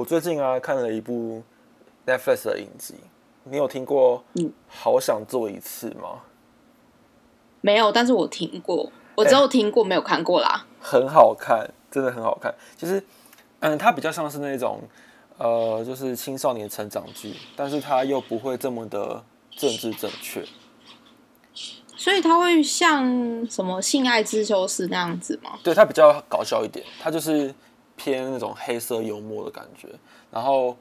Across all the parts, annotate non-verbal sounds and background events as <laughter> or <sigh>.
我最近啊看了一部 Netflix 的影集，你有听过？嗯，好想做一次吗？没有，但是我听过，我只有听过，没有看过啦。很好看，真的很好看。其实，嗯，它比较像是那种，呃，就是青少年成长剧，但是它又不会这么的政治正确。所以它会像什么性爱自修室那样子吗？对，它比较搞笑一点，它就是偏那种黑色幽默的感觉。然后，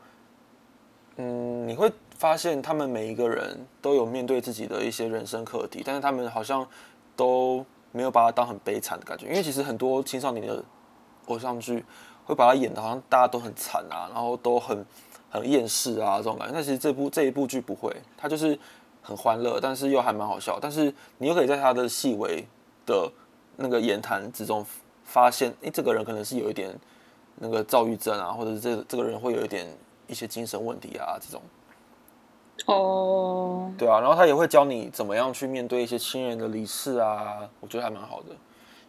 嗯，你会发现他们每一个人都有面对自己的一些人生课题，但是他们好像都没有把它当很悲惨的感觉。因为其实很多青少年的偶像剧会把它演的好像大家都很惨啊，然后都很很厌世啊这种感觉。但其实这部这一部剧不会，它就是很欢乐，但是又还蛮好笑。但是你又可以在他的细微的那个言谈之中发现，诶，这个人可能是有一点那个躁郁症啊，或者是这这个人会有一点一些精神问题啊这种。哦，对啊，然后他也会教你怎么样去面对一些亲人的离世啊，我觉得还蛮好的，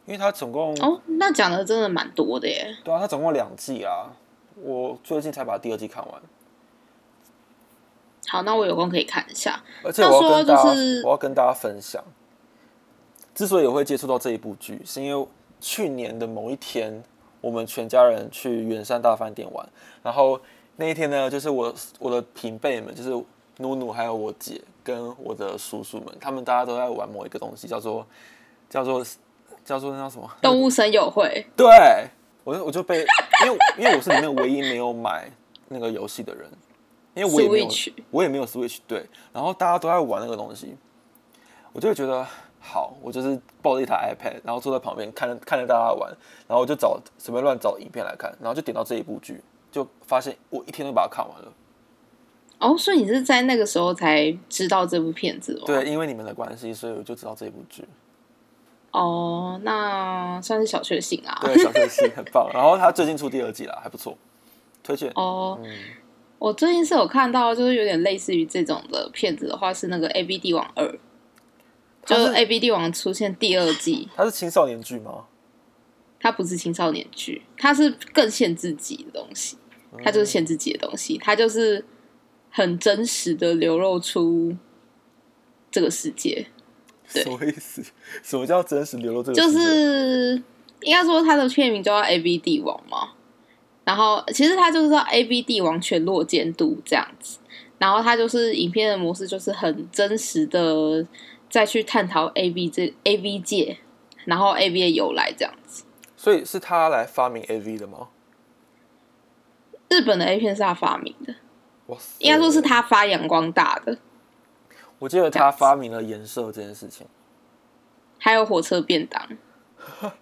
因为他总共哦，那讲的真的蛮多的耶。对啊，他总共两季啊，我最近才把第二季看完，好，那我有空可以看一下。而且我要跟大家、我要跟大家分享，之所以我会接触到这一部剧，是因为去年的某一天，我们全家人去圆山大饭店玩，然后那一天呢，就是我我的平辈们，就是努努还有我姐跟我的叔叔们，他们大家都在玩某一个东西，叫做叫做叫做那叫什么？动物森友会，对，我就我就被，因为因为我是里面唯一没有买那个游戏的人，因为我也没有 Switch 我也没有 Switch，对，然后大家都在玩那个东西，我就会觉得好，我就是抱着一台 iPad，然后坐在旁边看着看着大家玩，然后我就找随便乱找影片来看，然后就点到这一部剧，就发现我一天都把它看完了。哦，所以你是在那个时候才知道这部片子哦？对，因为你们的关系，所以我就知道这部剧。哦，那算是小确幸啊。对，小确幸很棒。然后他最近出第二季了，还不错，推荐。哦，嗯，我最近是有看到，就是有点类似于这种的片子的话，是那个《A B 帝王二》，就是《A B D 王》出现第二季，它是青少年剧吗？它不是青少年剧，它是更限制级的东西，它就是限制级的东西，它就是很真实的流露出这个世界，对什么意思？<laughs> 什么叫真实流露这个就世界？是应该说它的片名叫《A B D 王》嘛，然后其实它就是说《A B D 王全落监督》这样子，然后它就是影片的模式就是很真实的再去探讨 A V 这 A V 界，然后 A V 的由来这样子。所以是他来发明 A V 的吗？日本的 A 片是他发明的，哇塞！应该说是他发扬光大的，我记得他发明了颜色这件事情。还有火车便当。<laughs>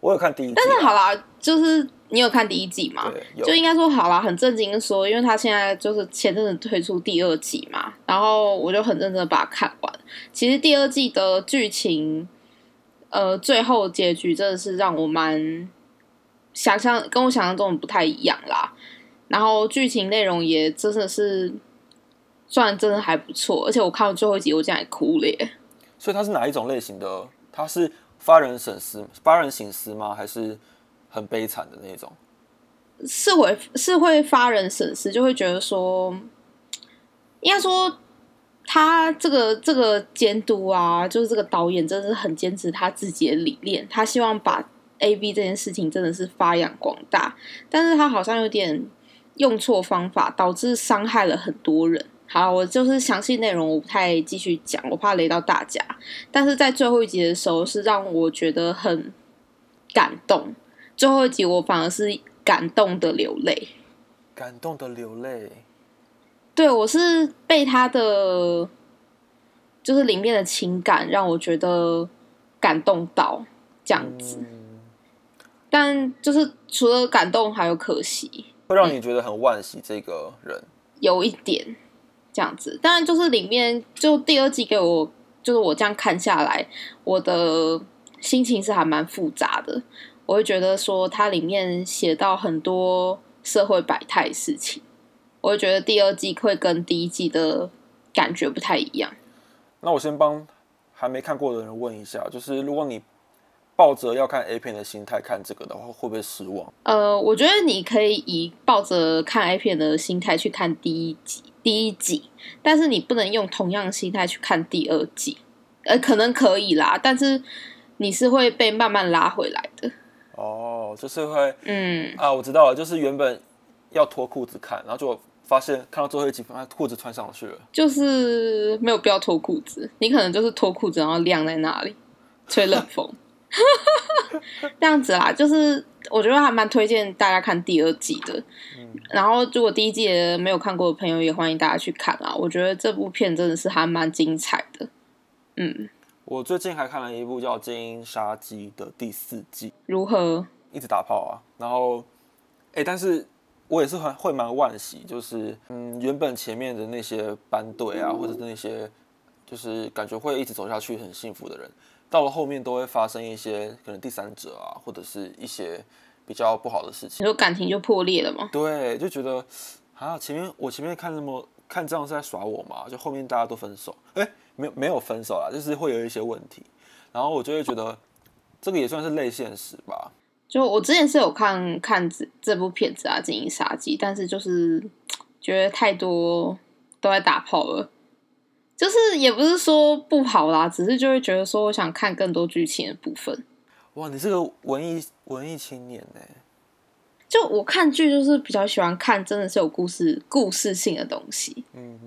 我有看第一季啊，但是好啦，就是你有看第一季吗？就应该说好啦，很正经的说，因为他现在就是前阵子推出第二季嘛，然后我就很认真的把它看完。其实第二季的剧情，呃，最后结局真的是让我蛮想象跟我想象中的不太一样啦。然后剧情内容也真的是算真的还不错，而且我看到最后一集我竟然也哭了耶。所以它是哪一种类型的？它是发人省思、发人省思吗？还是很悲惨的那种？是会是会发人深思，就会觉得说，应该说他这个这个监督啊，就是这个导演真的是很坚持他自己的理念，他希望把 A B 这件事情真的是发扬光大，但是他好像有点用错方法，导致伤害了很多人。好，我就是详细内容我不太继续讲，我怕雷到大家。但是在最后一集的时候，是让我觉得很感动。最后一集我反而是感动的流泪。感动的流泪。对我是被他的就是里面的情感让我觉得感动到这样子，嗯，但就是除了感动还有可惜，会让你觉得很惋惜这个人。有一点这样子。当然就是里面就第二季给我就是我这样看下来，我的心情是还蛮复杂的。我会觉得说它里面写到很多社会百态事情，我会觉得第二季会跟第一季的感觉不太一样。那我先帮还没看过的人问一下，就是如果你抱着要看 A 片的心态看这个的话，会不会失望？呃，我觉得你可以以抱着看 A 片的心态去看第一集，第一集，但是你不能用同样的心态去看第二季。呃，可能可以啦，但是你是会被慢慢拉回来的。哦，就是会嗯，啊，我知道了，就是原本要脱裤子看，然后就发现看到最后一集，裤子穿上去了。就是没有必要脱裤子，你可能就是脱裤子然后晾在那里吹冷风，<laughs> 这样子啦。就是我觉得还蛮推荐大家看第二季的。然后如果第一季的没有看过的朋友，也欢迎大家去看啊。我觉得这部片真的是还蛮精彩的。嗯，我最近还看了一部叫《精英杀机》的第四季，如何？一直打炮啊，然后，哎、但是我也是很会蛮惋惜，就是嗯，原本前面的那些班队啊，或者是那些就是感觉会一直走下去很幸福的人，到了后面都会发生一些可能第三者啊，或者是一些比较不好的事情你。说感情就破裂了吗？对，就觉得啊，前面我前面看那么看这样是在耍我嘛，就后面大家都分手，哎、没有没有分手啦，就是会有一些问题，然后我就会觉得这个也算是类现实吧。就我之前是有看看这这部片子啊，《金银杀机》，但是就是觉得太多都在打炮了，就是也不是说不好啦，只是就会觉得说我想看更多剧情的部分。哇，你是个文艺文艺青年呢。就我看剧就是比较喜欢看真的是有故事故事性的东西，嗯，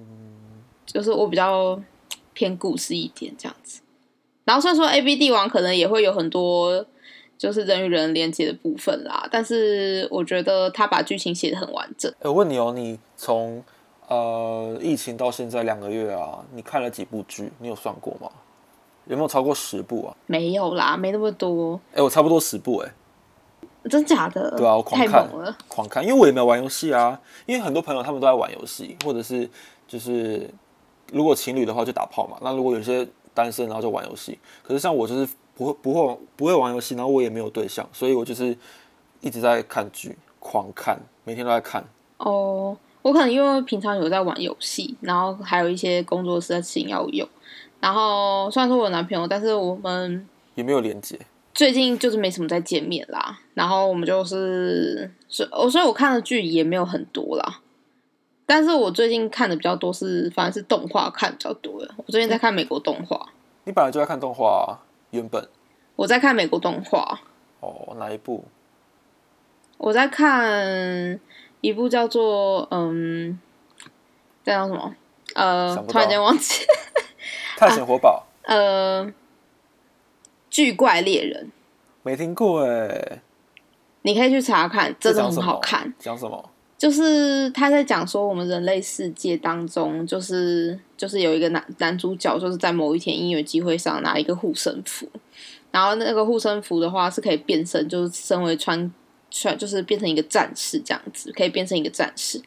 就是我比较偏故事一点这样子。然后虽然说 A B 帝王可能也会有很多就是人与人连接的部分啦，但是我觉得他把剧情写得很完整。哎、我问你哦，你从呃疫情到现在两个月啊，你看了几部剧？你有算过吗？有没有超过十部啊？没有啦，没那么多，哎、我差不多十部哎、真假的？对啊，我狂看了。狂看，因为我也没有玩游戏啊。因为很多朋友他们都在玩游戏，或者是就是如果情侣的话就打炮嘛。那如果有些单身，然后就玩游戏。可是像我就是不会不会不会玩游戏，然后我也没有对象，所以我就是一直在看剧，狂看，每天都在看。哦，我可能因为平常有在玩游戏，然后还有一些工作室的事情要用。然后虽然说我有男朋友，但是我们也没有连接。最近就是没什么在见面啦。然后我们就是，所以我所以我看的剧也没有很多啦。但是我最近看的比较多是，反正是动画看比较多的。我最近在看美国动画，你本来就在看动画、啊，原本我在看美国动画，哦哪一部？我在看一部叫做嗯，这叫什么？呃突然间忘记。<laughs> 探险活宝、呃，巨怪猎人，没听过哎，你可以去查看，真的很好看。讲什么？就是他在讲说，我们人类世界当中，就是就是有一个男男主角，就是在某一天音乐机会上拿一个护身符，然后那个护身符的话是可以变身，就是身为穿穿就是变成一个战士这样子，可以变成一个战士。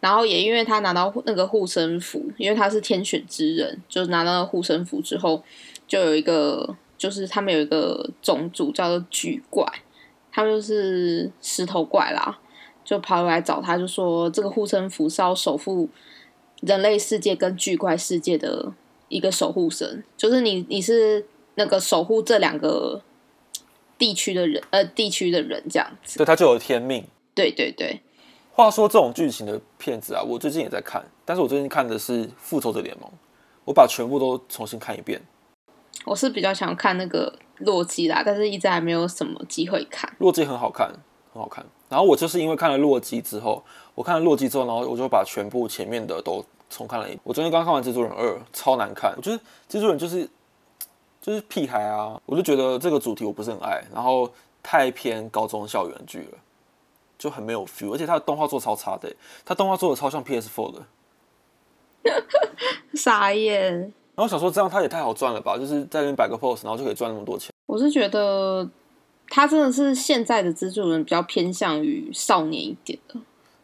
然后也因为他拿到那个护身符，因为他是天选之人，就是拿到护身符之后，就有一个就是他们有一个种族叫做巨怪，他们就是石头怪啦。就跑来找他，就说这个护身符是要守护人类世界跟巨怪世界的一个守护神，就是你你是那个守护这两个地区的人，呃，地区的人这样子。对，他就有天命。对对对，话说这种剧情的片子啊，我最近也在看，但是我最近看的是《复仇者联盟》，我把全部都重新看一遍。我是比较想看那个洛基啦，但是一直还没有什么机会看。洛基很好看，很好看。然后我就是因为看了洛基之后，我看了洛基之后，然后我就把全部前面的都重看了一遍。我昨天刚看完《蜘蛛人二》，超难看。我觉得蜘蛛人就是就是屁孩啊，我就觉得这个主题我不是很爱，然后太偏高中校园剧了，就很没有 feel，而且它的动画做超差的欸，它动画做的超像 PS4 的。<laughs> 傻眼，然后我想说，这样他也太好赚了吧？就是在那边摆个 pose，然后就可以赚那么多钱。我是觉得他真的是现在的蜘蛛人比较偏向于少年一点的，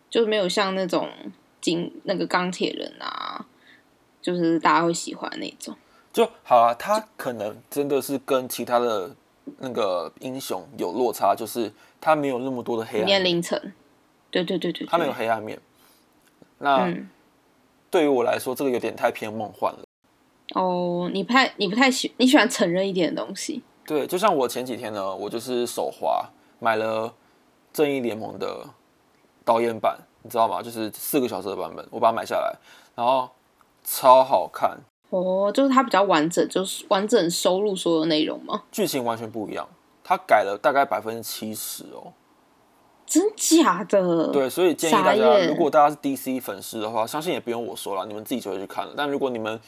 就是没有像那种金那个钢铁人啊，就是大家会喜欢那种。就好啊，他可能真的是跟其他的那个英雄有落差，就是他没有那么多的黑暗年面，龄层，对对对对对，他没有黑暗面。那、嗯，对于我来说，这个有点太偏梦幻了。哦，你不太你不太喜你喜欢承认一点的东西，对，就像我前几天呢，我就是手滑买了正义联盟的导演版，你知道吗？就是四个小时的版本，我把它买下来，然后超好看，哦，就是它比较完整，就是完整收录所有内容吗？剧情完全不一样，它改了大概百分之七十哦。真假的？对，所以建议大家，如果大家是 DC 粉丝的话，相信也不用我说了，你们自己就会去看了。但如果你们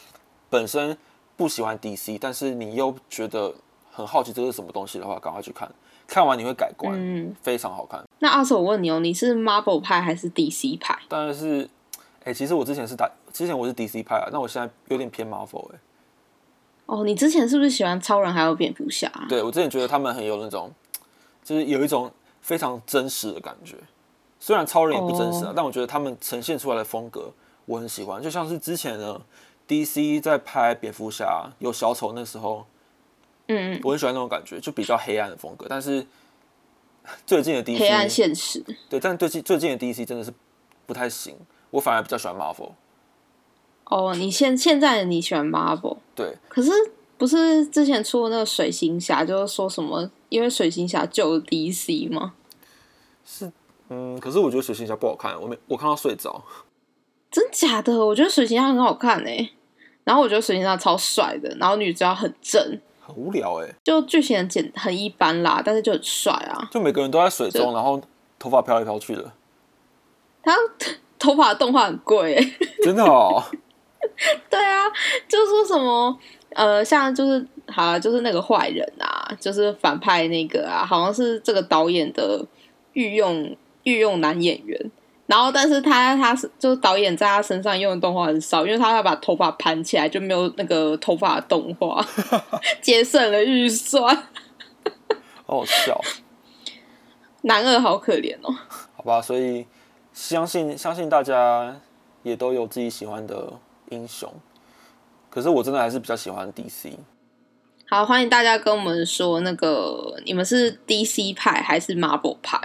本身不喜欢 DC，但是你又觉得很好奇这是什么东西的话，赶快去看，看完你会改观，嗯，非常好看。那阿 Sir，我问你哦，你是 Marvel 派还是 DC 派？当然是，哎、其实我之前是打，之前我是 DC 派啊，那我现在有点偏 Marvel 哎、哦，你之前是不是喜欢超人还有蝙蝠侠？对我之前觉得他们很有那种，就是有一种非常真实的感觉。虽然超人也不真实啊哦但我觉得他们呈现出来的风格我很喜欢。就像是之前呢，DC 在拍蝙蝠侠有小丑那时候，嗯，我很喜欢那种感觉，就比较黑暗的风格。但是 <laughs> 最近的 DC 黑暗现实。对，但最近最近的 DC 真的是不太行，我反而比较喜欢 Marvel。哦，你现现在你喜欢 Marvel，对，可是不是之前出的那个水行侠，就是说什么因为水行侠救了 DC 吗？是嗯，可是我觉得水行侠不好看，我没我看到睡着。真假的？我觉得水行侠很好看哎、然后我觉得水行侠超帅的，然后女主角很正，很无聊哎、就剧情很简很一般啦，但是就很帅啊。就每个人都在水中，然后头发飘来飘去的，他头发的动画很贵哎、<laughs> 真的哦。对啊，就说什么呃，像就是好了，就是那个坏人啊，就是反派那个啊，好像是这个导演的御用御用男演员。然后，但是他他是就是导演在他身上用的动画很少，因为他要把头发盘起来，就没有那个头发的动画，<laughs> 节省了预算。好好笑，男二好可怜哦。好吧，所以相信相信大家也都有自己喜欢的英雄，可是我真的还是比较喜欢 DC。好，欢迎大家跟我们说，那个你们是 DC 派还是 Marvel 派？